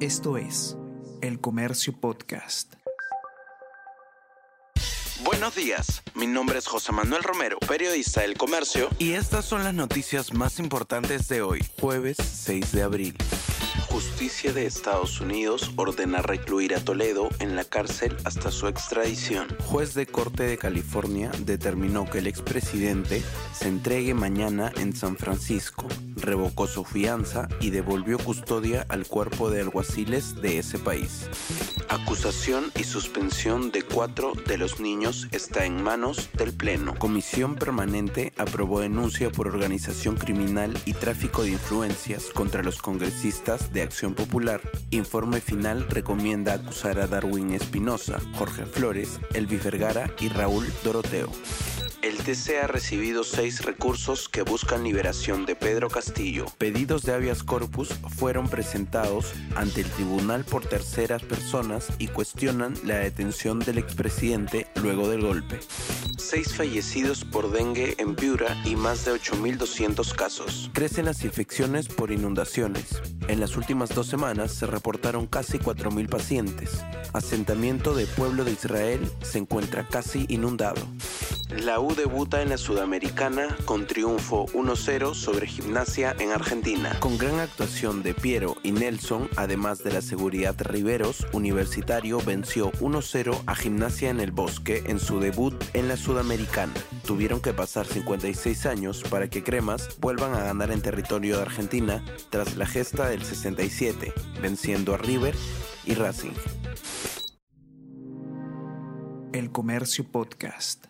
Esto es El Comercio Podcast. Buenos días, mi nombre es José Manuel Romero, periodista del Comercio, y estas son las noticias más importantes de hoy, jueves 6 de abril. Justicia de Estados Unidos ordena recluir a Toledo en la cárcel hasta su extradición. Juez de Corte de California determinó que el expresidente se entregue mañana en San Francisco, revocó su fianza y devolvió custodia al cuerpo de alguaciles de ese país. Acusación y suspensión de cuatro de los niños está en manos del Pleno. Comisión Permanente aprobó denuncia por organización criminal y tráfico de influencias contra los congresistas de Acción Popular. Informe final recomienda acusar a Darwin Espinosa, Jorge Flores, Elvis Vergara y Raúl Doroteo. El TC ha recibido seis recursos que buscan liberación de Pedro Castillo. Pedidos de habeas corpus fueron presentados ante el tribunal por terceras personas y cuestionan la detención del expresidente luego del golpe. Seis fallecidos por dengue en Piura y más de 8.200 casos. Crecen las infecciones por inundaciones. En las últimas dos semanas se reportaron casi 4.000 pacientes. Asentamiento de pueblo de Israel se encuentra casi inundado. La U debuta en la Sudamericana con triunfo 1-0 sobre Gimnasia en Argentina. Con gran actuación de Piero y Nelson, además de la seguridad Riveros, Universitario venció 1-0 a Gimnasia en el Bosque en su debut en la Sudamericana. Tuvieron que pasar 56 años para que Cremas vuelvan a ganar en territorio de Argentina tras la gesta del 67, venciendo a River y Racing. El Comercio Podcast.